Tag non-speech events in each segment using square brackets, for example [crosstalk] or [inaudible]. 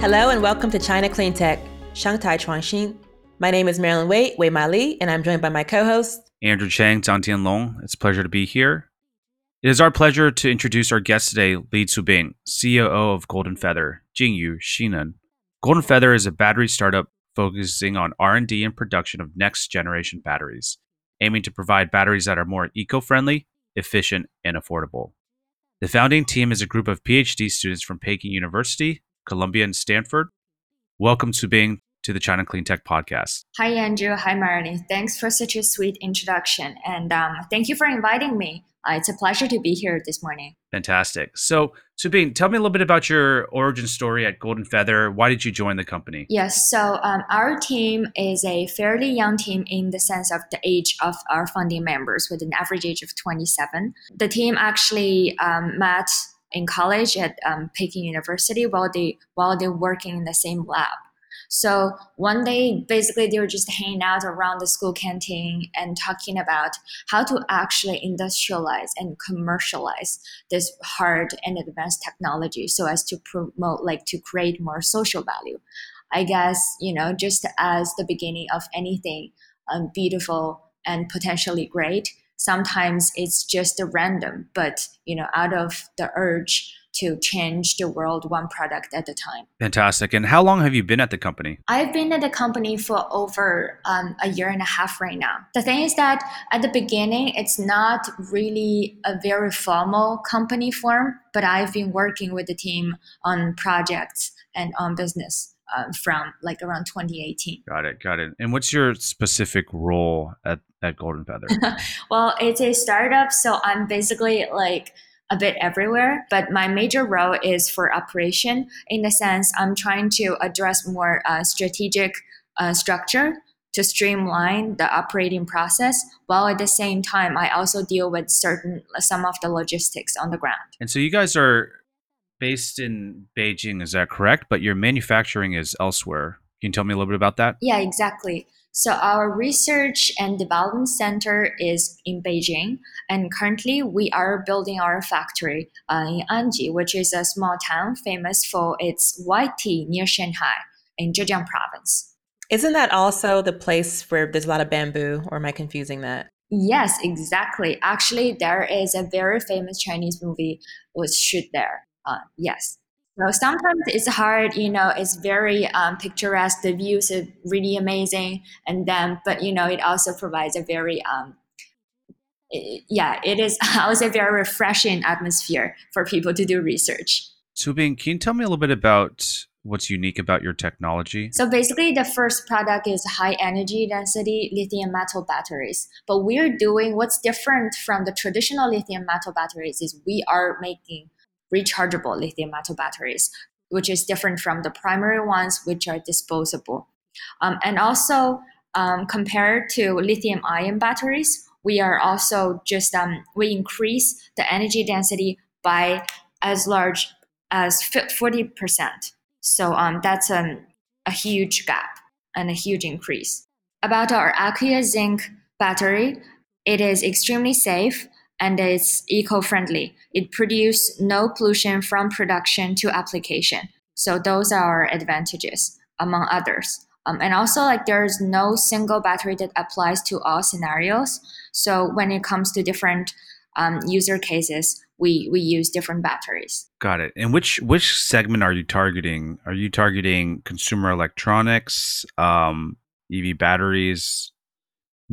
Hello and welcome to China Clean Tech, Shanghai Chuangxin. My name is Marilyn Wei, Wei Ma Li, and I'm joined by my co-host Andrew Chang, Zhang Long. It's a pleasure to be here. It is our pleasure to introduce our guest today, Li Chubing, COO of Golden Feather, Jinyu Xinneng. Golden Feather is a battery startup focusing on R&D and production of next-generation batteries, aiming to provide batteries that are more eco-friendly, efficient, and affordable. The founding team is a group of PhD students from Peking University, Columbia, and Stanford. Welcome to being to the China Clean Tech podcast. Hi, Andrew. Hi, Marilyn. Thanks for such a sweet introduction. And um, thank you for inviting me. Uh, it's a pleasure to be here this morning. Fantastic. So, Chubing, tell me a little bit about your origin story at Golden Feather. Why did you join the company? Yes, so um, our team is a fairly young team in the sense of the age of our founding members, with an average age of 27. The team actually um, met in college at um, Peking University while they while they're working in the same lab. So one day, basically, they were just hanging out around the school canteen and talking about how to actually industrialize and commercialize this hard and advanced technology so as to promote, like, to create more social value. I guess, you know, just as the beginning of anything um, beautiful and potentially great, sometimes it's just a random, but, you know, out of the urge to change the world one product at a time. Fantastic. And how long have you been at the company? I've been at the company for over um, a year and a half right now. The thing is that at the beginning, it's not really a very formal company form, but I've been working with the team on projects and on business. Uh, from like around 2018. Got it, got it. And what's your specific role at, at Golden Feather? [laughs] well, it's a startup, so I'm basically like a bit everywhere, but my major role is for operation in the sense I'm trying to address more uh, strategic uh, structure to streamline the operating process while at the same time I also deal with certain some of the logistics on the ground. And so you guys are based in Beijing, is that correct? But your manufacturing is elsewhere. Can you tell me a little bit about that? Yeah, exactly. So our research and development center is in Beijing, and currently we are building our factory uh, in Anji, which is a small town famous for its white tea near Shanghai in Zhejiang province. Isn't that also the place where there's a lot of bamboo, or am I confusing that? Yes, exactly. Actually, there is a very famous Chinese movie was shoot there. Uh, yes. So sometimes it's hard, you know, it's very um, picturesque. The views are really amazing. And then, but, you know, it also provides a very, um, it, yeah, it is, [laughs] I would say, very refreshing atmosphere for people to do research. Chubing, can you tell me a little bit about what's unique about your technology? So basically, the first product is high energy density lithium metal batteries. But we're doing what's different from the traditional lithium metal batteries is we are making rechargeable lithium metal batteries, which is different from the primary ones, which are disposable. Um, and also, um, compared to lithium ion batteries, we are also just um, we increase the energy density by as large as 40%. So um, that's um, a huge gap and a huge increase. About our aqueous zinc battery, it is extremely safe and it's eco-friendly. It produces no pollution from production to application. So those are our advantages, among others. Um, and also, like there's no single battery that applies to all scenarios. So when it comes to different um, user cases, we we use different batteries. Got it. And which which segment are you targeting? Are you targeting consumer electronics, um, EV batteries?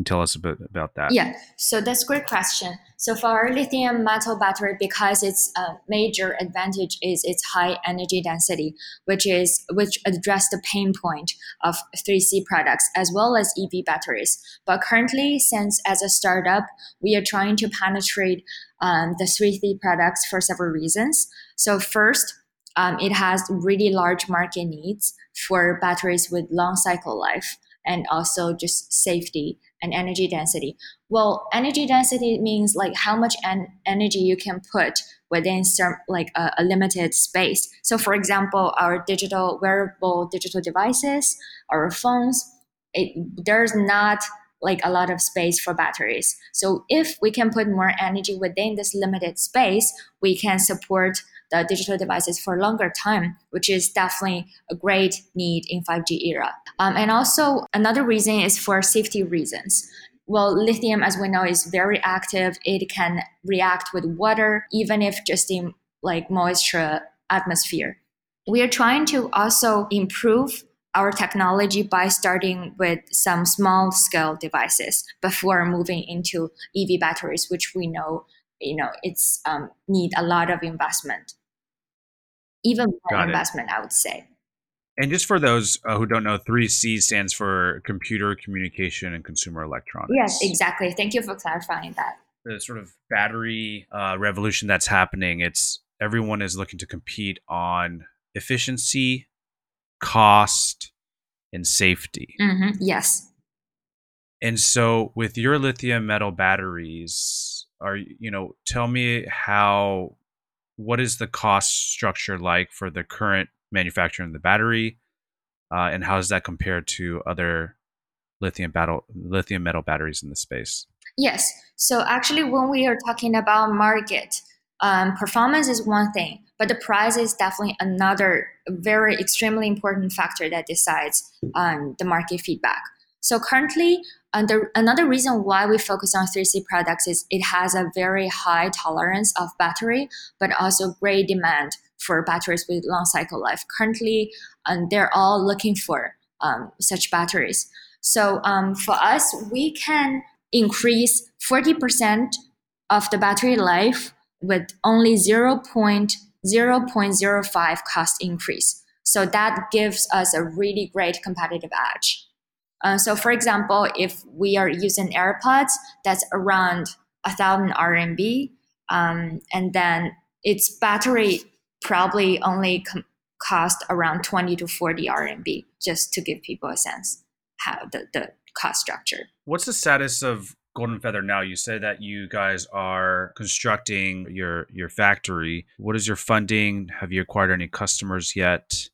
Tell us a bit about that? Yeah, so that's a great question. So for our lithium metal battery, because its uh, major advantage is its high energy density, which is which address the pain point of 3C products as well as EV batteries. But currently, since as a startup, we are trying to penetrate um, the 3C products for several reasons. So first, um, it has really large market needs for batteries with long cycle life and also just safety and energy density. Well, energy density means like how much en- energy you can put within some like a, a, limited space. So, for example, our digital wearable digital devices, our phones, it, there's not like a lot of space for batteries. So, if we can put more energy within this limited space, we can support the digital devices for a longer time, which is definitely a great need in 5G era. Um, and also another reason is for safety reasons. Well, lithium, as we know, is very active. It can react with water, even if just in like moisture atmosphere. We are trying to also improve our technology by starting with some small scale devices before moving into EV batteries, which we know you know it's um, need a lot of investment, even more investment, I would say. And just for those uh, who don't know, 3C stands for Computer, Communication, and Consumer Electronics. Yes, exactly. Thank you for clarifying that. The sort of battery uh, revolution that's happening, it's everyone is looking to compete on efficiency, cost, and safety. Mm-hmm. Yes. And so, with your lithium metal batteries, are you know, tell me how, what is the cost structure like for the current manufacturing the battery, uh, and how does that compare to other lithium battle lithium metal batteries in the space? Yes. So actually, when we are talking about market, um, performance is one thing, but the price is definitely another very extremely important factor that decides um, the market feedback. So currently, under, another reason why we focus on 3C products is it has a very high tolerance of battery, but also great demand for batteries with long cycle life. Currently, um, they're all looking for um, such batteries. So um, for us, we can increase 40% of the battery life with only 0.0.05 cost increase. So that gives us a really great competitive edge. Uh, so for example, if we are using AirPods, that's around a thousand RMB, um, and then its battery probably only com- cost around 20 to 40 RMB, just to give people a sense how the, the cost structure. What's the status of Golden Feather now? You said that you guys are constructing your your factory. What is your funding? Have you acquired any customers yet?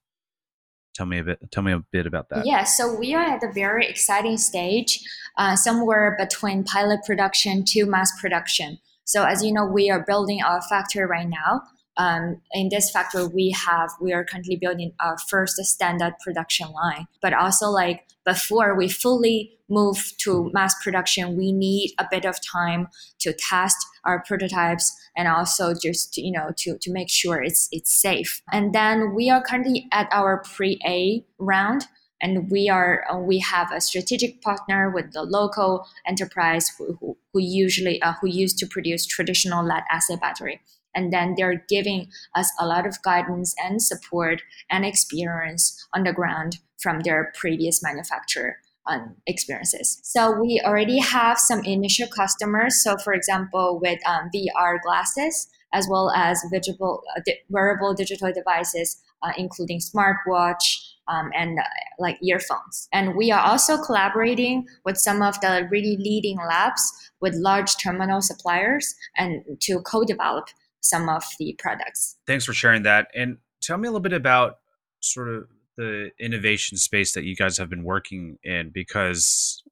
Tell me a bit. Tell me a bit about that. Yeah, so we are at a very exciting stage, uh, somewhere between pilot production to mass production. So as you know, we are building our factory right now um, in this factory we have we are currently building our first standard production line. But also like before we fully move to mass production we need a bit of time to test our prototypes and also just you know to, to make sure it's it's safe. And then we are currently at our pre-a round and we are we have a strategic partner with the local enterprise who, who, who usually uh, who used to produce traditional lead acid battery and then they're giving us a lot of guidance and support and experience on the ground from their previous manufacturer um, experiences. So we already have some initial customers. So for example, with um, VR glasses, as well as uh, wearable digital devices, uh, including smartwatch, um, and uh, like earphones. And we are also collaborating with some of the really leading labs with large terminal suppliers and to co-develop some of the products. Thanks for sharing that. And tell me a little bit about sort of the innovation space that you guys have been working in because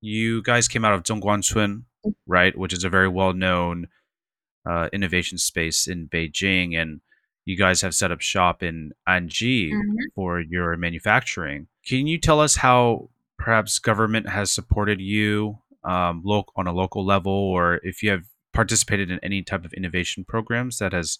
you guys came out of Zhongguancun, mm-hmm. right, which is a very well known uh, innovation space in Beijing. And you guys have set up shop in Anji mm-hmm. for your manufacturing. Can you tell us how perhaps government has supported you um, on a local level, or if you have participated in any type of innovation programs that has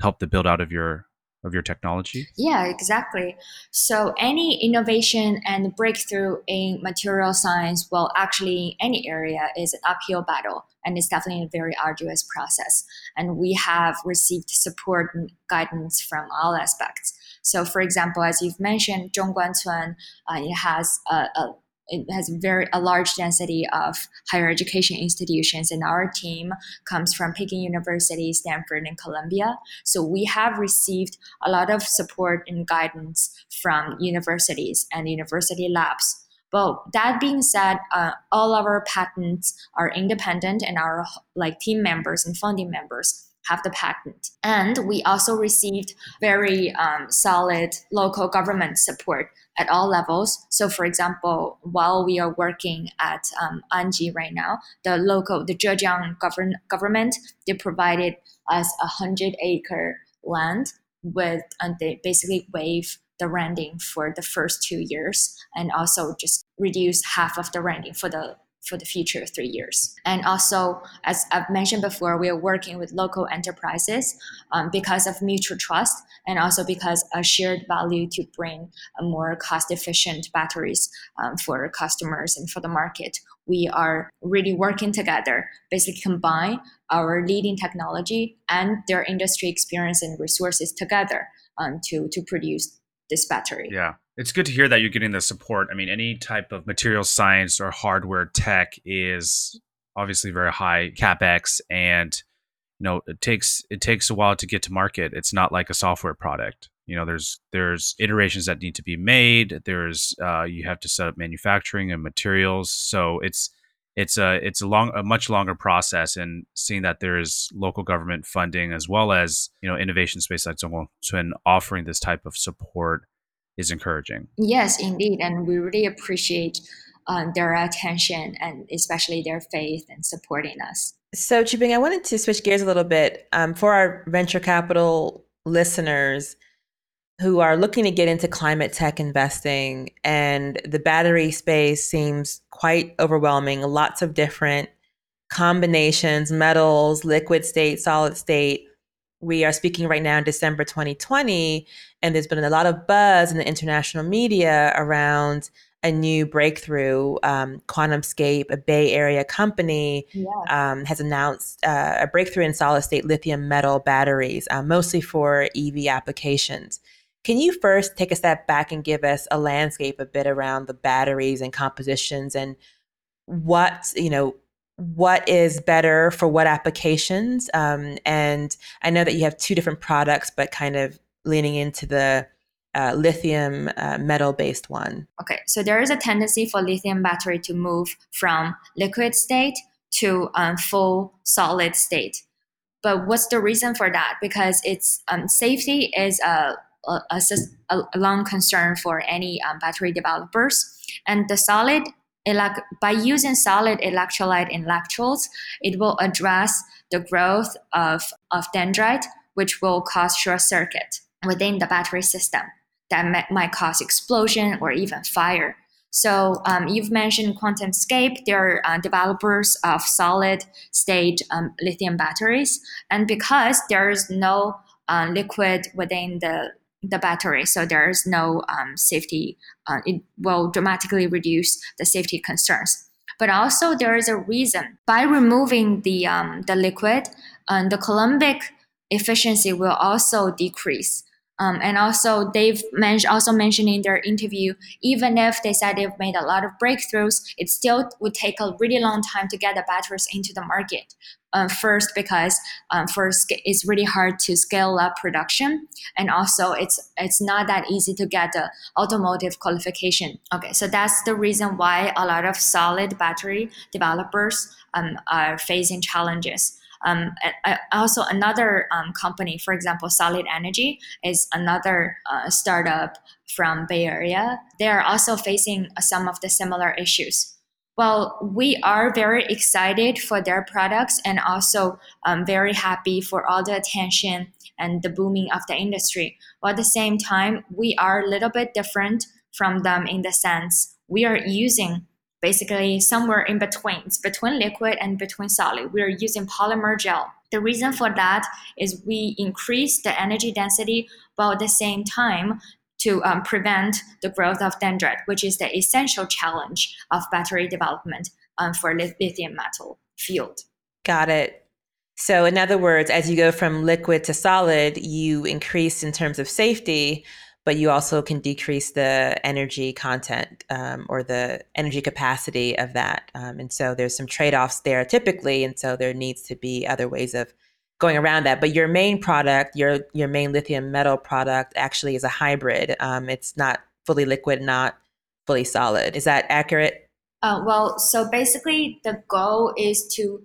helped the build out of your of your technology? Yeah, exactly. So any innovation and breakthrough in material science, well, actually any area is an uphill battle and it's definitely a very arduous process. And we have received support and guidance from all aspects. So for example, as you've mentioned, Zhongguancun, uh, it has a, a it has very a large density of higher education institutions and our team comes from peking university stanford and columbia. So we have received a lot of support and guidance from universities and university labs. But that being said uh, all our patents are independent and our like team members and founding members have the patent. And we also received very um, solid local government support at all levels. So, for example, while we are working at um, Anji right now, the local, the Zhejiang govern- government, they provided us a hundred acre land with and they basically waive the renting for the first two years and also just reduce half of the renting for the for the future three years. And also, as I've mentioned before, we are working with local enterprises um, because of mutual trust and also because a shared value to bring more cost efficient batteries um, for customers and for the market. We are really working together, basically combine our leading technology and their industry experience and resources together um, to, to produce this battery. Yeah. It's good to hear that you're getting the support. I mean, any type of material science or hardware tech is obviously very high capex and you know, it takes it takes a while to get to market. It's not like a software product. You know, there's there's iterations that need to be made. There's uh, you have to set up manufacturing and materials. So it's it's a it's a long a much longer process and seeing that there is local government funding as well as you know innovation space like Zhongguang offering this type of support is encouraging. Yes indeed and we really appreciate um, their attention and especially their faith and supporting us. So Chubing, I wanted to switch gears a little bit um, for our venture capital listeners who are looking to get into climate tech investing and the battery space seems quite overwhelming lots of different combinations metals liquid state solid state we are speaking right now in december 2020 and there's been a lot of buzz in the international media around a new breakthrough. Um, QuantumScape, a Bay Area company, yeah. um, has announced uh, a breakthrough in solid state lithium metal batteries, uh, mostly for EV applications. Can you first take a step back and give us a landscape a bit around the batteries and compositions and what, you know, what is better for what applications? Um, and I know that you have two different products, but kind of leaning into the uh, lithium uh, metal based one. Okay, so there is a tendency for lithium battery to move from liquid state to um, full solid state. But what's the reason for that? Because it's um, safety is a a, a, a long concern for any um, battery developers. And the solid by using solid electrolyte in electrodes, it will address the growth of, of dendrite, which will cause short circuit within the battery system that might cause explosion or even fire. So um, you've mentioned QuantumScape. They're uh, developers of solid state um, lithium batteries, and because there's no uh, liquid within the the battery, so there's no um, safety. Uh, it will dramatically reduce the safety concerns. But also there is a reason by removing the um, the liquid, um, the coulombic efficiency will also decrease. Um, and also, they've men- also mentioned in their interview, even if they said they've made a lot of breakthroughs, it still would take a really long time to get the batteries into the market. Uh, first, because um, first it's really hard to scale up production, and also it's it's not that easy to get the automotive qualification. Okay, so that's the reason why a lot of solid battery developers um, are facing challenges. Um, also, another um, company, for example, Solid Energy, is another uh, startup from Bay Area. They are also facing some of the similar issues. Well, we are very excited for their products and also um, very happy for all the attention and the booming of the industry. While at the same time, we are a little bit different from them in the sense we are using basically somewhere in between. It's between liquid and between solid. We are using polymer gel. The reason for that is we increase the energy density while at the same time to um, prevent the growth of dendrite, which is the essential challenge of battery development um, for lithium metal field. Got it. So, in other words, as you go from liquid to solid, you increase in terms of safety, but you also can decrease the energy content um, or the energy capacity of that. Um, and so there's some trade offs there typically. And so there needs to be other ways of going around that. But your main product, your your main lithium metal product, actually is a hybrid. Um, it's not fully liquid, not fully solid. Is that accurate? Uh, well, so basically, the goal is to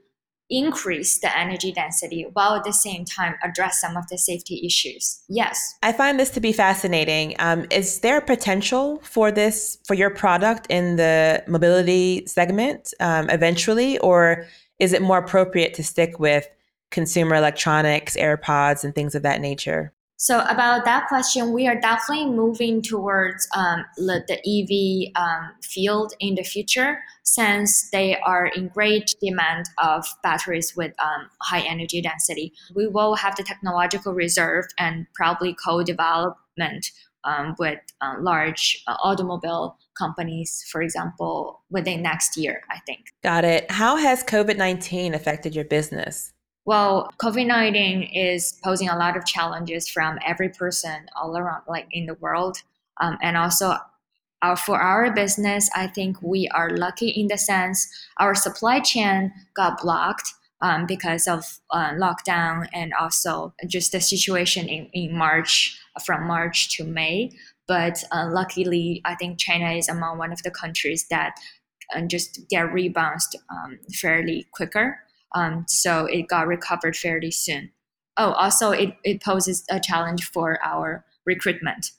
increase the energy density while at the same time address some of the safety issues. Yes. I find this to be fascinating. Um, is there potential for this, for your product in the mobility segment um, eventually, or is it more appropriate to stick with consumer electronics, AirPods, and things of that nature? So about that question, we are definitely moving towards um, the EV um, field in the future, since they are in great demand of batteries with um, high energy density. We will have the technological reserve and probably co-development um, with uh, large uh, automobile companies, for example, within next year. I think. Got it. How has COVID nineteen affected your business? Well, COVID 19 is posing a lot of challenges from every person all around, like in the world. Um, and also, our, for our business, I think we are lucky in the sense our supply chain got blocked um, because of uh, lockdown and also just the situation in, in March, from March to May. But uh, luckily, I think China is among one of the countries that uh, just get rebounded um, fairly quicker. Um, so it got recovered fairly soon. Oh, also it, it poses a challenge for our recruitment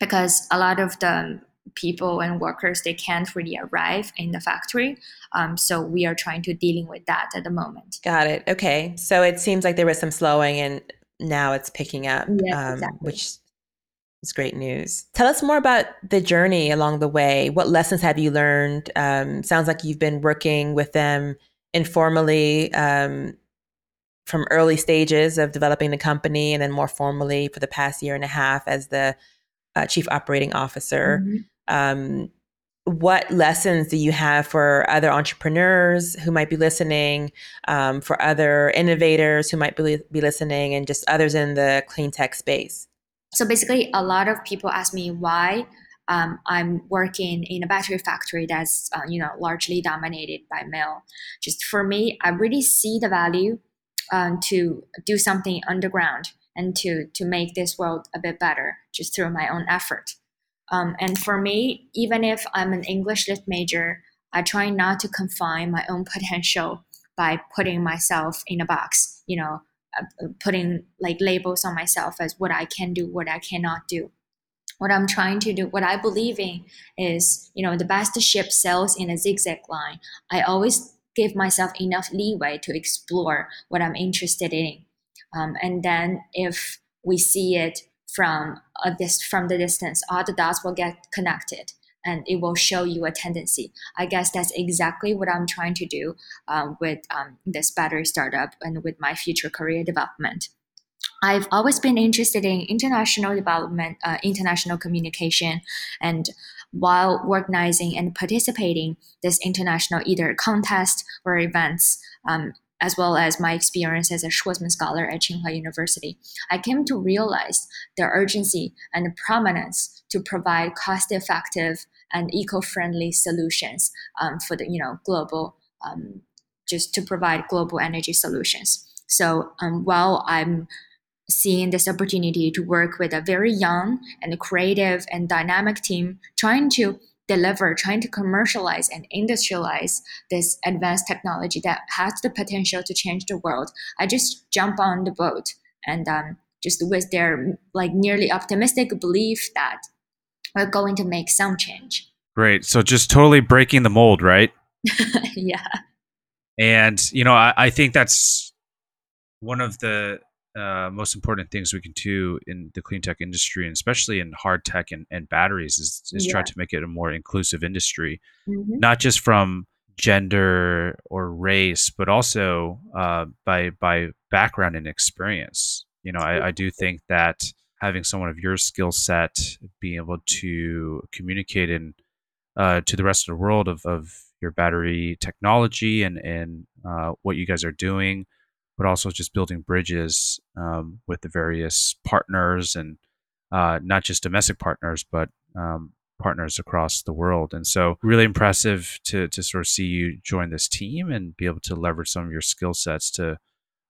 because a lot of the people and workers they can't really arrive in the factory. Um, so we are trying to dealing with that at the moment. Got it. Okay, so it seems like there was some slowing and now it's picking up, yes, um, exactly. which is great news. Tell us more about the journey along the way. What lessons have you learned? Um, sounds like you've been working with them informally um, from early stages of developing the company and then more formally for the past year and a half as the uh, chief operating officer. Mm-hmm. Um, what lessons do you have for other entrepreneurs who might be listening, um, for other innovators who might be, be listening, and just others in the clean tech space? So basically, a lot of people ask me why um, I'm working in a battery factory that's uh, you know largely dominated by male. Just for me, I really see the value um, to do something underground and to to make this world a bit better just through my own effort. Um, and for me, even if I'm an English lit major, I try not to confine my own [laughs] potential by putting myself in a box. You know, uh, putting like labels on myself as what I can do, what I cannot do what I'm trying to do, what I believe in is, you know, the best ship sails in a zigzag line. I always give myself enough leeway to explore what I'm interested in. Um, and then if we see it from a dis- from the distance, all the dots will get connected and it will show you a tendency. I guess that's exactly what I'm trying to do um, with um, this battery startup and with my future career development. I've always been interested in international development, uh, international communication, and while organizing and participating this international either contest or events, um, as well as my experience as a Schwarzman scholar at Tsinghua University, I came to realize the urgency and the prominence to provide cost-effective and eco-friendly solutions um, for the you know global, um, just to provide global energy solutions. So um, while I'm seeing this opportunity to work with a very young and creative and dynamic team trying to deliver, trying to commercialize and industrialize this advanced technology that has the potential to change the world. I just jump on the boat and um, just with their like nearly optimistic belief that we're going to make some change. Great. So just totally breaking the mold, right? [laughs] yeah. And you know, I, I think that's one of the uh, most important things we can do in the clean tech industry, and especially in hard tech and, and batteries, is, is yeah. try to make it a more inclusive industry, mm-hmm. not just from gender or race, but also uh, by by background and experience. You know, I, I do think that having someone of your skill set, being able to communicate in uh, to the rest of the world of, of your battery technology and and uh, what you guys are doing but also just building bridges um, with the various partners and uh, not just domestic partners, but um, partners across the world. And so, really impressive to to sort of see you join this team and be able to leverage some of your skill sets to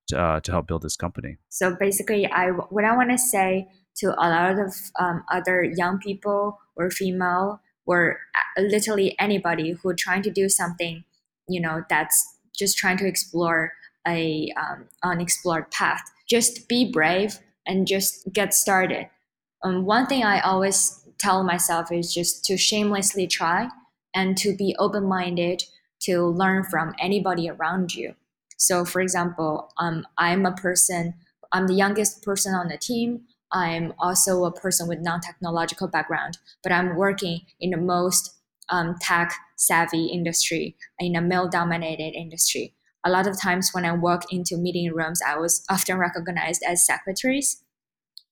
to, uh, to help build this company. So basically, I what I want to say to a lot of um, other young people or female or uh, literally anybody who are trying to do something, you know, that's just trying to explore a um, unexplored path. Just be brave and just get started. Um, one thing I always tell myself is just to shamelessly try and to be open minded to learn from anybody around you. So, for example, um, I'm a person, I'm the youngest person on the team. I'm also a person with non technological background, but I'm working in the most um, tech savvy industry, in a male dominated industry. A lot of times when I walk into meeting rooms, I was often recognized as secretaries.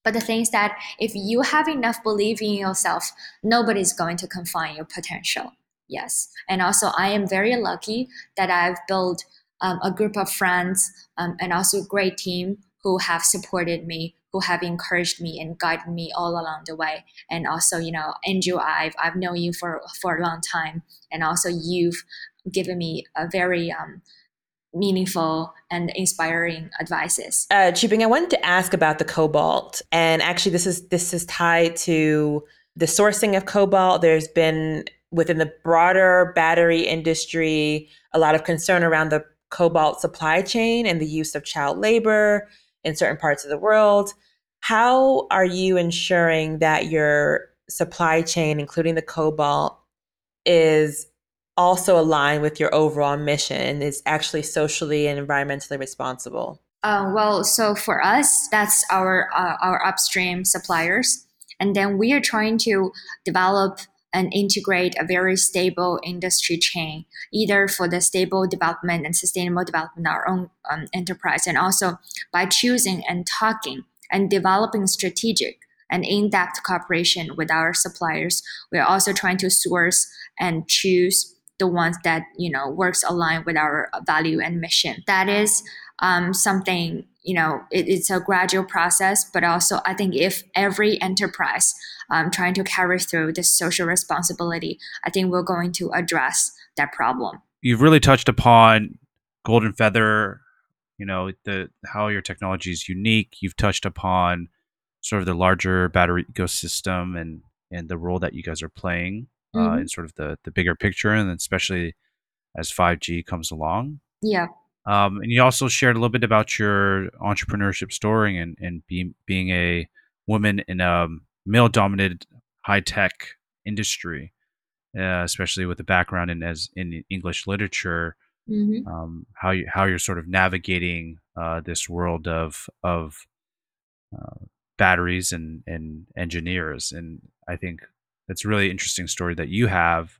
But the thing is that if you have enough belief in yourself, nobody's going to confine your potential. Yes. And also, I am very lucky that I've built um, a group of friends um, and also a great team who have supported me, who have encouraged me and guided me all along the way. And also, you know, Andrew, I've, I've known you for, for a long time. And also, you've given me a very um, meaningful and inspiring advices. Uh, Chubing, I wanted to ask about the cobalt, and actually, this is this is tied to the sourcing of cobalt. There's been within the broader battery industry a lot of concern around the cobalt supply chain and the use of child labor in certain parts of the world. How are you ensuring that your supply chain, including the cobalt, is also align with your overall mission, is actually socially and environmentally responsible? Uh, well, so for us, that's our uh, our upstream suppliers, and then we are trying to develop and integrate a very stable industry chain, either for the stable development and sustainable development of our own um, enterprise, and also by choosing and talking and developing strategic and in-depth cooperation with our suppliers. We are also trying to source and choose the ones that you know works aligned with our value and mission. That is um, something you know it, it's a gradual process, but also I think if every enterprise um, trying to carry through this social responsibility, I think we're going to address that problem. You've really touched upon Golden Feather. You know the how your technology is unique. You've touched upon sort of the larger battery ecosystem and and the role that you guys are playing mm-hmm. uh, in sort of the the bigger picture, and especially as 5G comes along. Yeah. Um, and you also shared a little bit about your entrepreneurship story and and being being a woman in a male dominated high tech industry, uh, especially with a background in as in English literature. Mm-hmm. Um, how you how you're sort of navigating uh, this world of of uh, batteries and and engineers, and I think that's a really interesting story that you have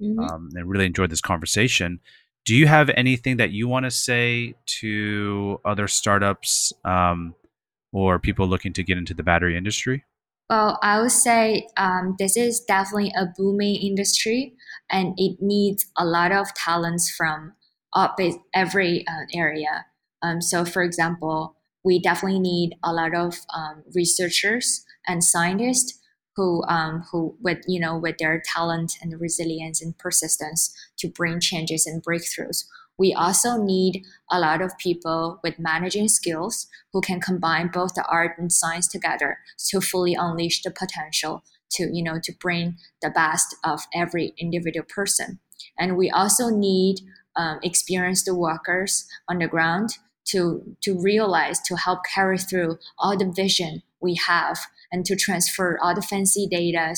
mm-hmm. um, and really enjoyed this conversation. Do you have anything that you want to say to other startups um, or people looking to get into the battery industry? Well i would say um, this is definitely a booming industry and it needs a lot of talents from every uh, area. Um, so for example we definitely need a lot of um, researchers and scientists who um, who with you know with their talent and resilience and persistence to bring changes and breakthroughs. We also need a lot of people with managing skills who can combine both the art and science together to fully unleash the potential to you know to bring the best of every individual person. And we also need um, experienced workers on the ground to to realize to help carry through all the vision we have and to transfer all the fancy data,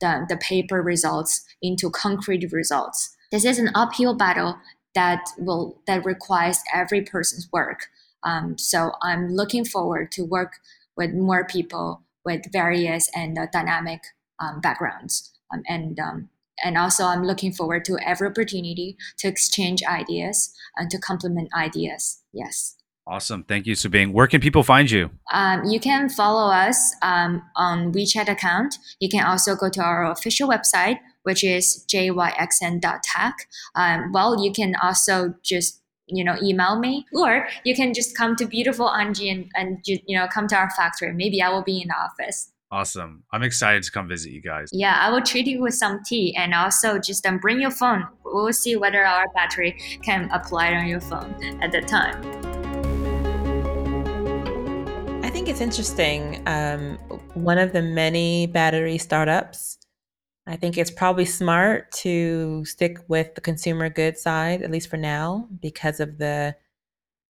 the, the paper results into concrete results. This is an uphill battle that will that requires every person's work. Um, so I'm looking forward to work with more people with various and uh, dynamic um, backgrounds. Um, and um, and also I'm looking forward to every opportunity to exchange ideas and to complement ideas. Yes. Awesome. Thank you, Chubing. Where can people find you? Um, you can follow us um, on WeChat account. You can also go to our official website, which is jyxn.tech. Um, well, you can also just you know email me or you can just come to beautiful Anji and, and you know come to our factory maybe i will be in the office awesome i'm excited to come visit you guys yeah i will treat you with some tea and also just um, bring your phone we'll see whether our battery can apply on your phone at the time think it's interesting. Um, one of the many battery startups, I think it's probably smart to stick with the consumer goods side, at least for now, because of the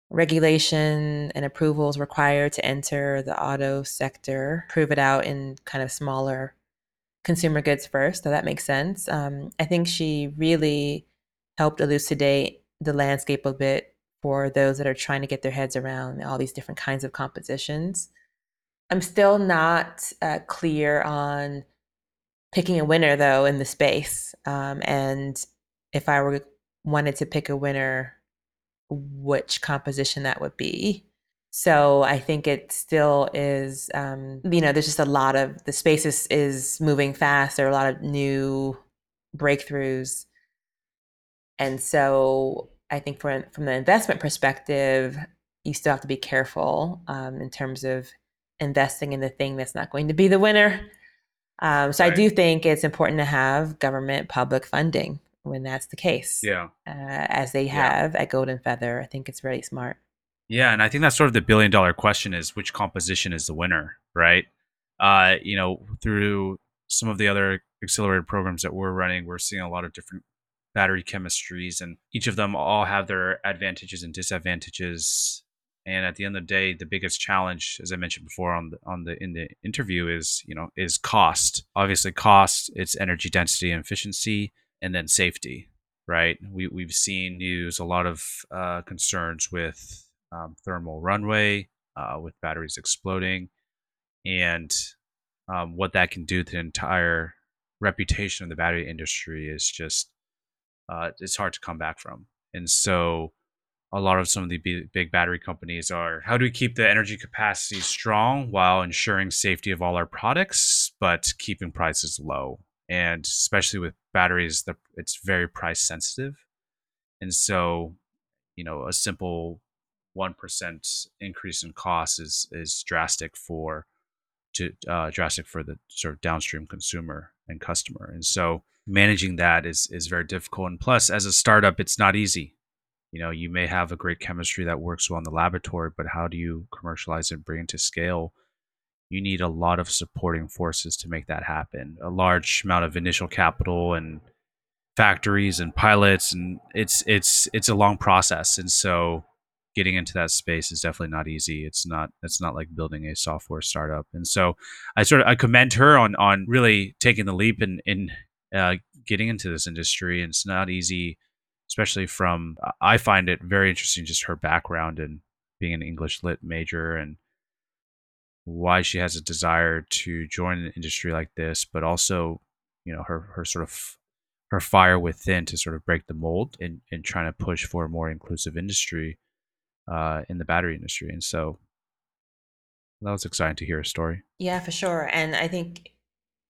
regulation and approvals required to enter the auto sector, prove it out in kind of smaller consumer goods first. So that makes sense. Um, I think she really helped elucidate the landscape a bit for those that are trying to get their heads around all these different kinds of compositions. I'm still not uh, clear on picking a winner though in the space. Um, and if I were wanted to pick a winner, which composition that would be. So I think it still is, um, you know, there's just a lot of the space is, is moving fast. There are a lot of new breakthroughs. And so I think from, from the investment perspective, you still have to be careful um, in terms of investing in the thing that's not going to be the winner. Um, so right. I do think it's important to have government public funding when that's the case. Yeah. Uh, as they have yeah. at Golden Feather. I think it's really smart. Yeah, and I think that's sort of the billion dollar question is which composition is the winner, right? Uh, you know, through some of the other accelerated programs that we're running, we're seeing a lot of different battery chemistries, and each of them all have their advantages and disadvantages. And at the end of the day, the biggest challenge, as I mentioned before on the on the in the interview, is you know is cost. Obviously, cost, it's energy density and efficiency, and then safety. Right? We we've seen news a lot of uh, concerns with um, thermal runaway, uh, with batteries exploding, and um, what that can do to the entire reputation of the battery industry is just uh, it's hard to come back from. And so, a lot of some of the big, battery companies are how do we keep the energy capacity strong while ensuring safety of all our products, but keeping prices low. And especially with batteries, the, it's very price sensitive. And so, you know, a simple 1% increase in cost is is drastic for to uh, drastic for the sort of downstream consumer and customer. And so managing that is is very difficult. And plus as a startup it's not easy. You know you may have a great chemistry that works well in the laboratory but how do you commercialize and bring it to scale? You need a lot of supporting forces to make that happen. A large amount of initial capital and factories and pilots and it's it's it's a long process. And so getting into that space is definitely not easy. It's not it's not like building a software startup. And so I sort of I commend her on on really taking the leap and in, in uh, getting into this industry. And it's not easy, especially from I find it very interesting just her background and being an English lit major and why she has a desire to join an industry like this, but also you know her her sort of her fire within to sort of break the mold and, and trying to push for a more inclusive industry uh, in the battery industry. And so that was exciting to hear a story. Yeah, for sure. And I think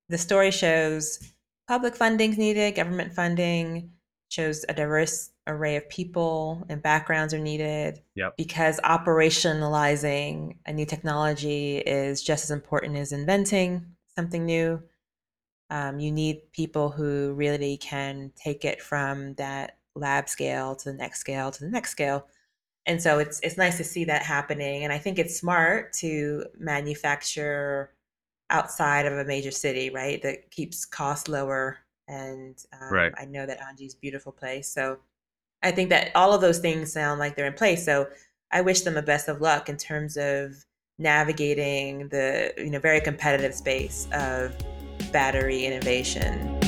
the story shows public funding's needed, government funding shows a diverse array of people and backgrounds are needed. Yep. Because operationalizing a new technology is just as important as inventing something new. Um, you need people who really can take it from that lab scale to the next scale to the next scale and so it's it's nice to see that happening and i think it's smart to manufacture outside of a major city right that keeps costs lower. And um, right. i know that anji's beautiful place so i think that all of those things sound like they're in place. So i wish them the best of luck in terms of navigating the you know very competitive space of battery innovation